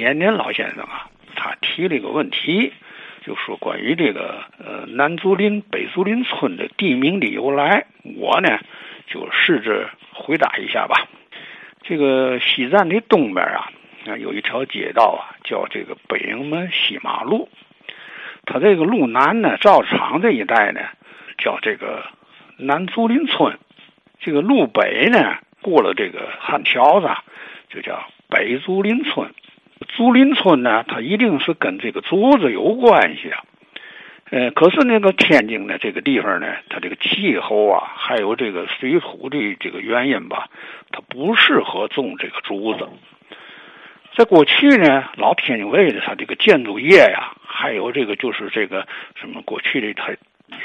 延年老先生啊，他提了一个问题，就说关于这个呃南竹林、北竹林村的地名的由来，我呢就试着回答一下吧。这个西站的东边啊，啊有一条街道啊，叫这个北营门西马路。它这个路南呢，造厂这一带呢，叫这个南竹林村。这个路北呢，过了这个汉桥子，就叫北竹林村。竹林村呢，它一定是跟这个竹子有关系啊。呃，可是那个天津呢，这个地方呢，它这个气候啊，还有这个水土的这个原因吧，它不适合种这个竹子。在过去呢，老天津卫的它这个建筑业呀，还有这个就是这个什么过去的它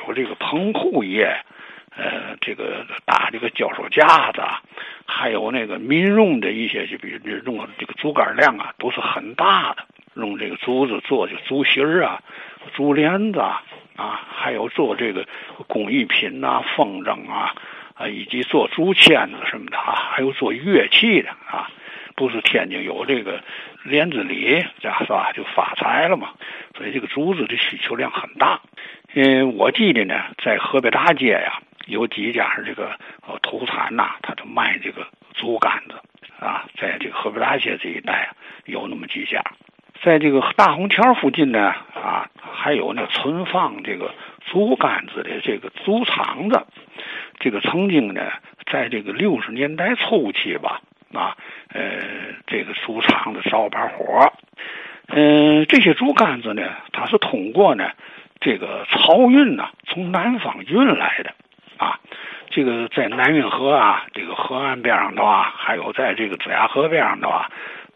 有这个棚户业，呃，这个搭这个脚手架子，还有那个民用的一些就比如用这个竹竿量啊，都是很大的，用这个竹子做的竹席啊。竹帘子啊，啊还有做这个工艺品呐，风筝啊，啊，以及做竹签子什么的啊，还有做乐器的啊，不是天津有这个帘子里，这是吧？就发财了嘛。所以这个竹子的需求量很大。嗯，我记得呢，在河北大街呀，有几家这个呃土产呐，他都卖这个竹竿子啊，在这个河北大街这一带有那么几家。在这个大红桥附近呢，啊，还有那存放这个竹竿子的这个竹厂子，这个曾经呢，在这个六十年代初期吧，啊，呃，这个竹厂子着把火，嗯，这些竹竿子呢，它是通过呢这个漕运呢，从南方运来的，这个在南运河啊，这个河岸边上的话，还有在这个子牙河边上的话。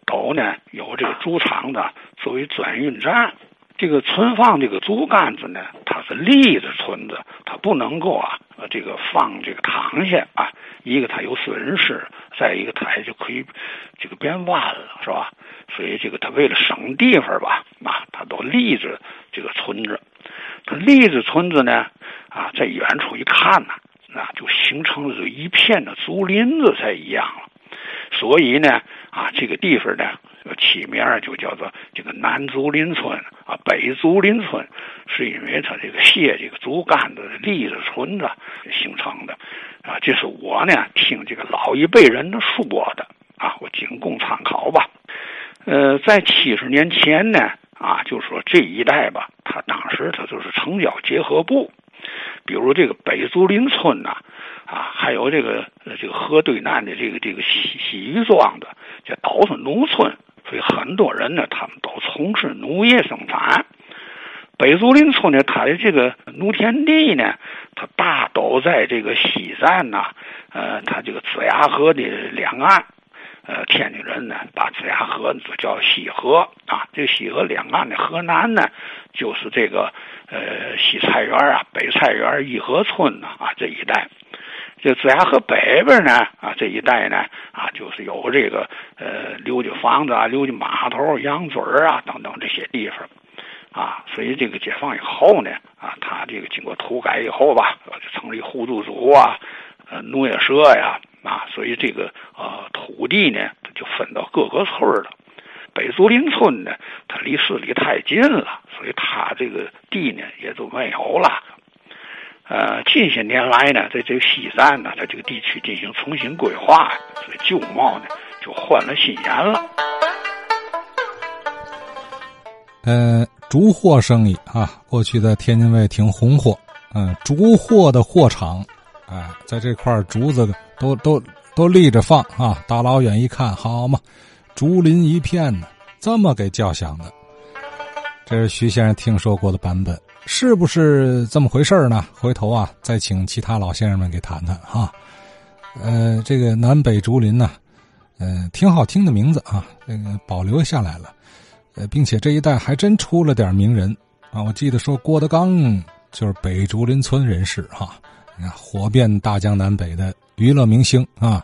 都呢有这个猪场的作为转运站，这个存放这个竹竿子呢，它是立着存着，它不能够啊，呃，这个放这个躺下啊，一个它有损失，再一个它也就可以这个变弯了，是吧？所以这个它为了省地方吧，啊，它都立着这个存着，它立着存着呢，啊，在远处一看呢，那就形成了一片的竹林子才一样了。所以呢，啊，这个地方呢，起名就叫做这个南竹林村啊，北竹林村，是因为它这个卸这个竹竿子立着村子形成的，啊，这是我呢听这个老一辈人的说的啊，我仅供参考吧。呃，在七十年前呢，啊，就说这一带吧，他当时他就是城郊结合部，比如这个北竹林村呐。啊，还有这个这个河对岸的这个这个西西于庄的，这都是农村，所以很多人呢，他们都从事农业生产。北竹林村呢，它的这个农田地呢，它大都在这个西站呐，呃，它这个子牙河的两岸，呃，天津人呢，把子牙河叫西河啊。这个西河两岸的河南呢，就是这个呃西菜园啊、北菜园、义和村呐啊这一带。这子牙河北边呢，啊，这一带呢，啊，就是有这个呃刘家房子啊、刘家码头、羊嘴啊等等这些地方，啊，所以这个解放以后呢，啊，他这个经过土改以后吧，就成立互助组啊、呃农业社呀，啊，所以这个呃土地呢，就分到各个村了。北竹林村呢，它离市里太近了，所以它这个地呢也就没有了。呃，近些年来呢，在这个西站呢，它这个地区进行重新规划，所以旧貌呢就换了新颜了。呃，竹货生意啊，过去在天津卫挺红火。嗯，竹货的货场，哎，在这块竹子都都都立着放啊，大老远一看，好嘛，竹林一片呢，这么给叫响的。这是徐先生听说过的版本。是不是这么回事呢？回头啊，再请其他老先生们给谈谈哈。呃，这个南北竹林呢，呃，挺好听的名字啊，这个保留下来了。呃，并且这一带还真出了点名人啊。我记得说郭德纲就是北竹林村人士哈，你看火遍大江南北的娱乐明星啊。